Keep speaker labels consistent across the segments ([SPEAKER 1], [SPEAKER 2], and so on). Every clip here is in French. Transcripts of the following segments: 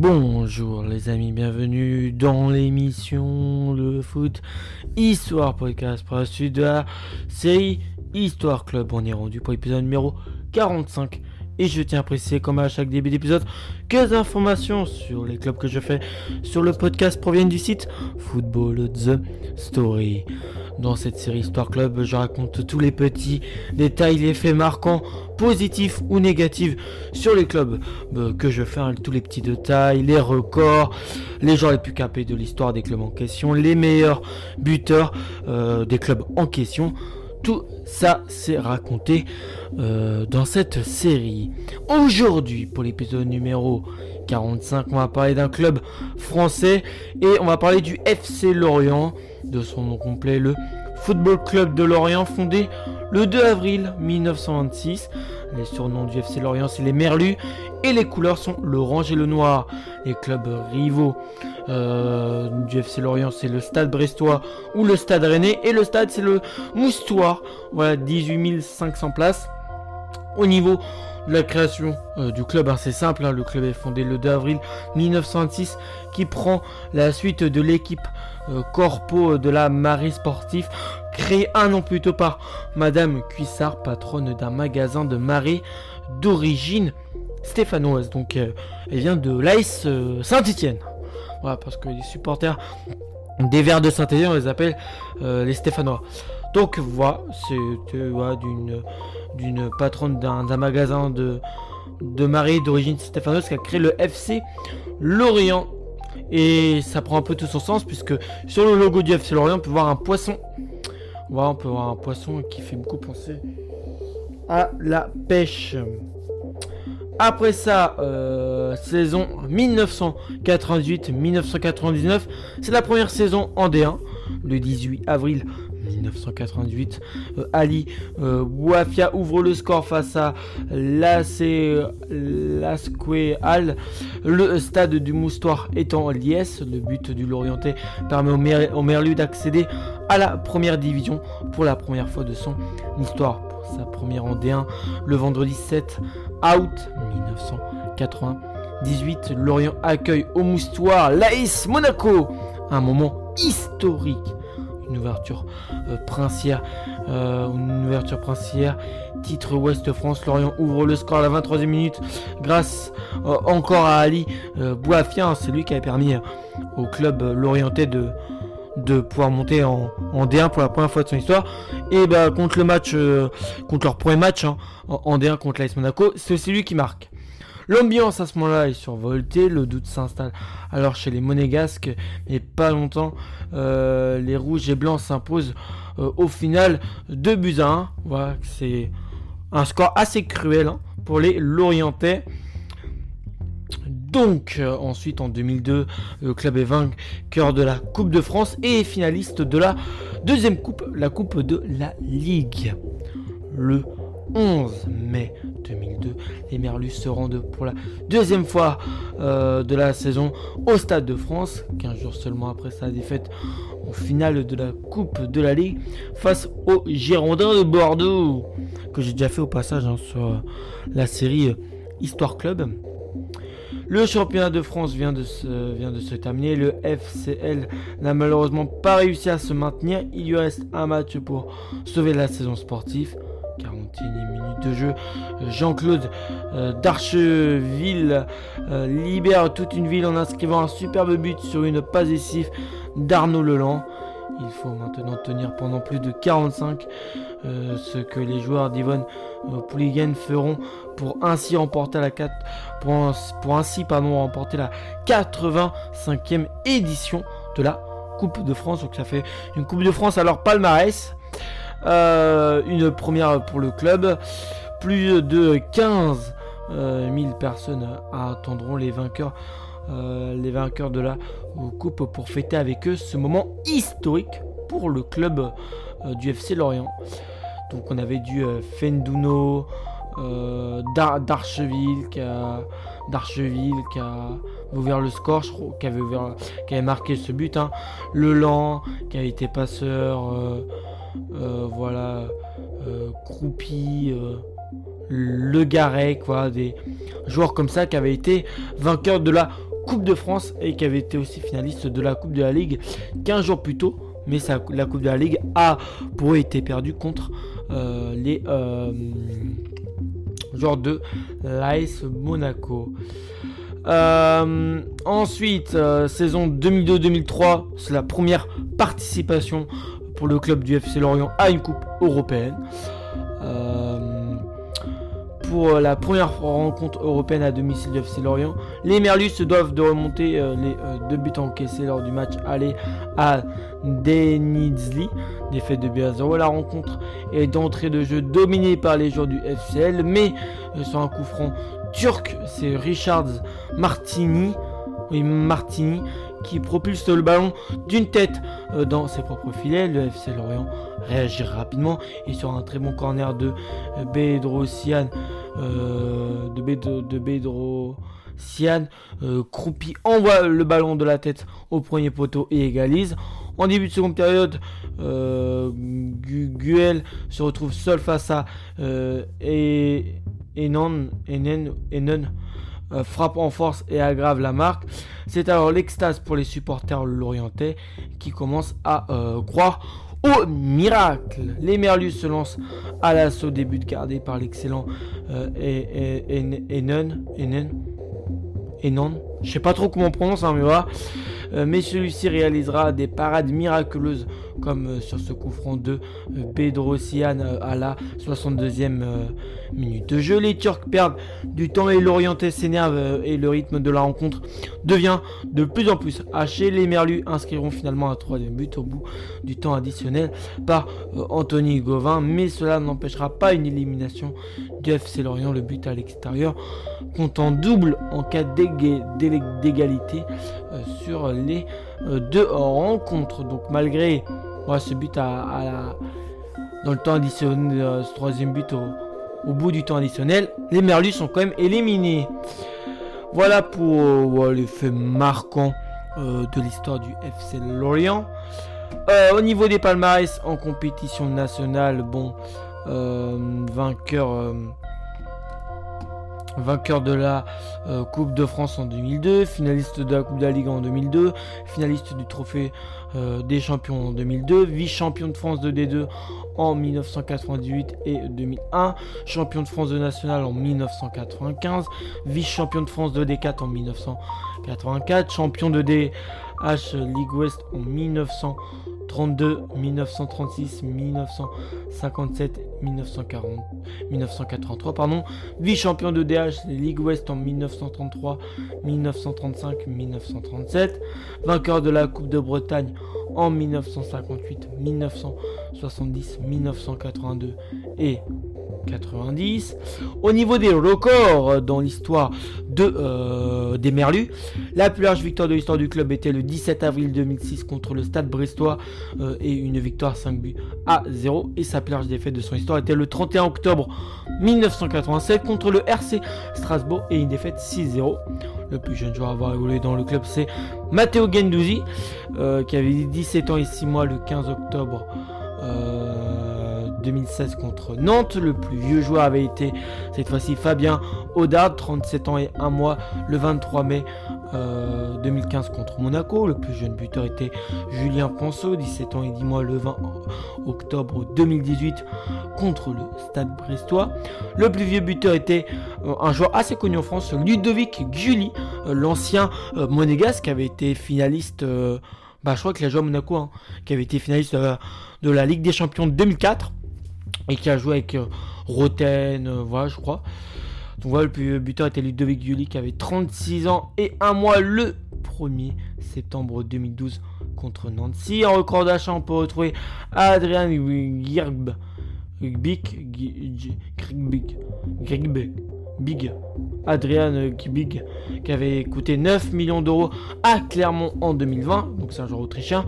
[SPEAKER 1] Bonjour les amis, bienvenue dans l'émission Le Foot Histoire Podcast pour la suite de la série Histoire Club. On est rendu pour l'épisode numéro 45 et je tiens à préciser comme à chaque début d'épisode que les informations sur les clubs que je fais sur le podcast proviennent du site Football The Story. Dans cette série Histoire Club, je raconte tous les petits détails, les faits marquants, positifs ou négatifs sur les clubs euh, que je fais, hein, tous les petits détails, les records, les gens les plus capés de l'histoire des clubs en question, les meilleurs buteurs euh, des clubs en question. Tout ça, c'est raconté euh, dans cette série. Aujourd'hui, pour l'épisode numéro 45, on va parler d'un club français et on va parler du FC Lorient, de son nom complet, le Football Club de Lorient, fondé le 2 avril 1926. Les surnoms du FC Lorient, c'est les Merlus et les couleurs sont l'orange et le noir. Les clubs rivaux euh, du FC Lorient, c'est le Stade Brestois ou le Stade Rennais. Et le stade, c'est le Moustoir. Voilà, 18 500 places. Au niveau la création euh, du club, hein, c'est simple. Hein, le club est fondé le 2 avril 1926 qui prend la suite de l'équipe euh, Corpo de la Marée Sportive créée un an plus tôt par Madame Cuissard, patronne d'un magasin de marée d'origine stéphanoise. Donc elle vient de l'AS Saint-Étienne. Voilà, parce que les supporters des Verts de Saint-Étienne, on les appelle euh, les Stéphanois. Donc voilà, c'est d'une patronne d'un magasin de, de marée d'origine stéphanoise qui a créé le FC Lorient. Et ça prend un peu tout son sens puisque sur le logo du FC Lorient, on peut voir un poisson. Voilà, on peut voir un poisson qui fait beaucoup penser à la pêche. Après ça, euh, saison 1998-1999, c'est la première saison en D1, le 18 avril 1998. Euh, Ali euh, Bouafia ouvre le score face à Lasque Al. Le stade du Moustoir étant liesse. Le but du Lorientais permet au, Merlu d'accéder à la première division pour la première fois de son histoire sa première en D1 le vendredi 7 août 1998. Lorient accueille au moustoir l'AS Monaco. Un moment historique. Une ouverture euh, princière. Euh, une ouverture princière. Titre Ouest France. Lorient ouvre le score à la 23e minute grâce euh, encore à Ali Boafien. C'est lui qui avait permis au club lorientais de, pouvoir monter en, D1 pour la première fois de son histoire. Et bah contre le match, contre leur premier match hein, en, D1 contre l'AS Monaco, c'est aussi lui qui marque. L'ambiance à ce moment-là est survoltée, le doute s'installe alors chez les monégasques, mais pas longtemps, euh, les rouges et blancs s'imposent euh, au final 2 buts à 1. Voilà, c'est un score assez cruel hein, pour les Lorientais. Donc, euh, ensuite en 2002, le club est vainqueur de la Coupe de France et finaliste de la deuxième coupe, la Coupe de la Ligue. Le 11 mai 2002, les Merlus se rendent pour la deuxième fois euh, de la saison au Stade de France, 15 jours seulement après sa défaite au final de la Coupe de la Ligue face aux Girondins de Bordeaux, que j'ai déjà fait au passage hein, sur la série Histoire Club. Le championnat de France vient de se terminer. Le FCL n'a malheureusement pas réussi à se maintenir. Il lui reste un match pour sauver la saison sportive. 41 minutes de jeu. Jean-Claude euh, d'Archeville euh, libère toute une ville en inscrivant un superbe but sur une passe décisive d'Arnaud Leland. Il faut maintenant tenir pendant plus de 45, euh, ce que les joueurs d'Yvonne Pouligen feront pour ainsi remporter la 4, pour, ainsi remporter la 85e édition de la Coupe de France. Donc ça fait une Coupe de France alors palmarès. Euh, une première pour le club. Plus de 15 000 euh, personnes attendront les vainqueurs, euh, les vainqueurs de la coupe pour fêter avec eux ce moment historique pour le club du FC Lorient. Donc on avait du Fenduno, d'Archeville qui a d'Archeville qui a ouvert le score, qui avait, marqué ce but. Hein. Le Lan qui a été passeur, voilà, Croupi, Le Garret, quoi, des joueurs comme ça qui avaient été vainqueurs de la Coupe de France et qui avait été aussi finaliste de la Coupe de la Ligue 15 jours plus tôt. Mais la Coupe de la Ligue a pour été perdue contre les joueurs de l'AS Monaco. Euh, ensuite, euh, saison 2002-2003, c'est la première participation pour le club du FC Lorient à une coupe européenne. Euh, pour la première rencontre européenne à domicile du FC Lorient, les Merlus doivent de remonter les deux buts encaissés lors du match aller à Denizli, défaite de 2 0. La rencontre est d'entrée de jeu dominée par les joueurs du FCL, mais sur un coup franc turc, c'est Richard Martini, oui Martini, qui propulse le ballon d'une tête euh, dans ses propres filets. Le FC Lorient réagit rapidement et sur un très bon corner de euh, Bedrosian, euh, de, Croupi envoie le ballon de la tête au premier poteau et égalise. En début de seconde période, Guel se retrouve seul face à et Enon, Enen, Enon euh, frappe en force et aggrave la marque. C'est alors l'extase pour les supporters lorientais qui commencent à euh, croire au miracle. Les Merlus se lancent à l'assaut des buts gardés par l'excellent euh, Enon, Enon, je sais pas trop comment on prononce, hein. Euh, mais celui-ci réalisera des parades miraculeuses comme euh, sur ce coup franc de euh, Pedro Sian à la 62e minute de jeu. Les Turcs perdent du temps et l'Orienté s'énerve et le rythme de la rencontre devient de plus en plus haché. Les Merlus inscriront finalement un troisième but au bout du temps additionnel par Anthony Gauvin, mais cela n'empêchera pas une élimination du FC Lorient. Le but à l'extérieur comptant double en cas d'égalité sur les euh, deux rencontres. Donc malgré ce but à, dans le temps additionnel, euh, ce troisième but au, bout du temps additionnel, les Merlus sont quand même éliminés. Voilà pour euh, les faits marquants de l'histoire du FC Lorient. au niveau des palmarès en compétition nationale, bon, vainqueur vainqueur de la euh, Coupe de France en 2002, finaliste de la Coupe de la Ligue en 2002, finaliste du Trophée euh, des Champions en 2002, vice-champion de France de D2 en 1998 et 2001, champion de France de National en 1995, vice-champion de France de D4 en 1984, champion de DH League West en 1900 32, 1936, 1957, 1940, 1983, pardon. Vice-champion de DH Ligue Ouest en 1933, 1935, 1937. Vainqueur de la Coupe de Bretagne en 1958, 1970, 1982 et 90. Au niveau des records dans l'histoire de, euh, des Merlus, la plus large victoire de l'histoire du club était le 17 avril 2006 contre le Stade Brestois euh, et une victoire 5 buts à 0. Et sa plus large défaite de son histoire était le 31 octobre 1987 contre le RC Strasbourg et une défaite 6-0. Le plus jeune joueur à avoir évolué dans le club, c'est Matteo Gendouzi, euh, qui avait 17 ans et 6 mois le 15 octobre. 2016 contre Nantes. Le plus vieux joueur avait été cette fois-ci Fabien Audard, 37 ans et 1 mois, le 23 mai 2015 euh, contre Monaco. Le plus jeune buteur était Julien Ponceau, 17 ans et 10 mois, le 20 octobre 2018 contre le Stade Brestois. Le plus vieux buteur était euh, un joueur assez connu en France, Ludovic Giuli, euh, l'ancien monégasque qui avait été finaliste. bah, je crois qu'il a joué Monaco, hein, qui avait été finaliste de la Ligue des Champions 2004 et qui a joué avec euh, Roten, euh, voilà, je crois. Donc voilà, le buteur était Ludovic Giuli qui avait 36 ans et un mois le 1er septembre 2012 contre Nancy. En record d'achat, on peut retrouver Adrian Girb, Big, Big, Big, Adrian Big, qui avait coûté 9 millions d'euros à Clermont en 2020, donc c'est un joueur autrichien.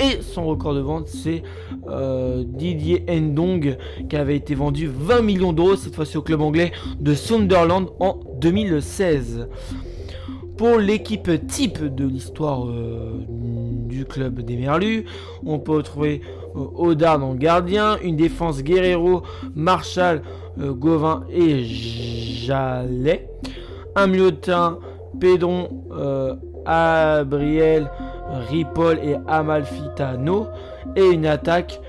[SPEAKER 1] Et son record de vente, c'est euh, Didier Ndong, qui avait été vendu 20 millions d'euros, cette fois-ci au club anglais de Sunderland en 2016. Pour l'équipe type de l'histoire euh, du club des Merlus, on peut retrouver euh, Odard en gardien, une défense Guerrero, Marshall, Gauvin et Jallet, un milieu de terrain Pedron, Abriel, Ripoll et Amalfitano. Et une attaque,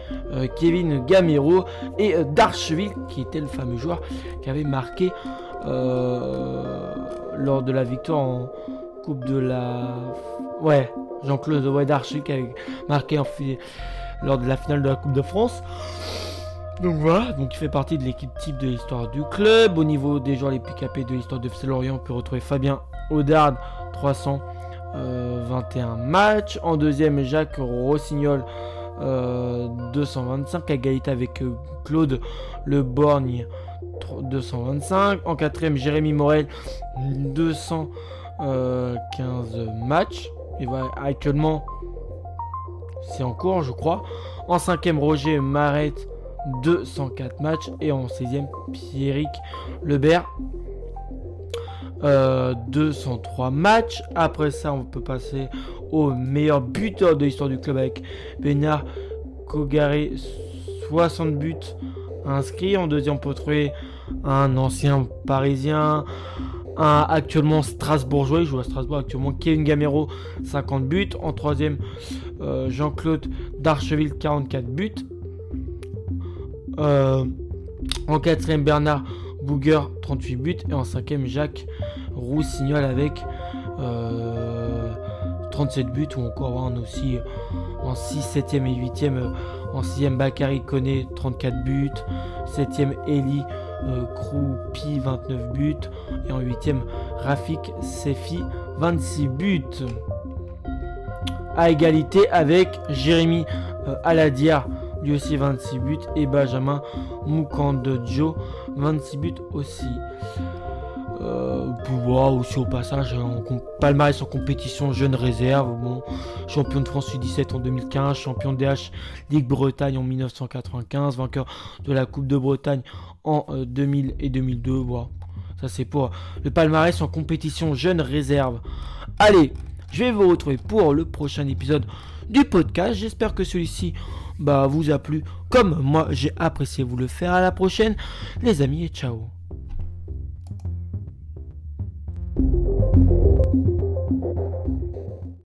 [SPEAKER 1] Kevin Gamero et Darcheville, qui était le fameux joueur qui avait marqué lors de la victoire en Coupe de la... Ouais, Jean-Claude Darcheville qui avait marqué en, lors de la finale de la Coupe de France. Donc voilà, donc il fait partie de l'équipe type de l'histoire du club. Au niveau des joueurs les plus capés de l'histoire de FC Lorient, on peut retrouver Fabien Audard, 321 euh, matchs. En deuxième, Jacques Rossignol, 225, à égalité avec euh, Claude Le Borgne, 225. En quatrième, Jérémy Morel, 215 matchs. Et voilà, actuellement, c'est en cours, je crois. En cinquième, Roger Maret, 204 matchs. Et en 16e, Pierrick Lebert, 203 euh, matchs. Après ça, on peut passer au meilleur buteur de l'histoire du club avec Bernard Kogaré, 60 buts inscrits. En deuxième, on peut trouver un ancien parisien, un actuellement strasbourgeois, il joue à Strasbourg actuellement, Kevin Gamero, 50 buts. En troisième, euh, Jean-Claude Darcheville, 44 buts. Euh, en quatrième, Bernard Bouguer, 38 buts. Et en cinquième, Jacques Roussignol avec 37 euh, buts. Ou encore hein, aussi en 6, 7e et 8e. En 6e, Bakary Koné, 34 buts. 7e, Eli Kroupi, 29 buts. Et en 8e, Rafik Sefi, 26 buts. À égalité avec Jérémy Aladia, lui aussi 26 buts. Et Benjamin Joe 26 buts aussi. Euh, aussi au passage, en palmarès en compétition jeune réserve, bon, champion de France U17 en 2015, champion DH Ligue Bretagne en 1995, vainqueur de la Coupe de Bretagne en 2000 euh, et 2002. Voilà. Ça c'est pour le palmarès en compétition jeune réserve. Allez, je vais vous retrouver pour le prochain épisode du podcast. J'espère que celui-ci bah, vous a plu comme moi j'ai apprécié vous le faire. À la prochaine les amis et ciao.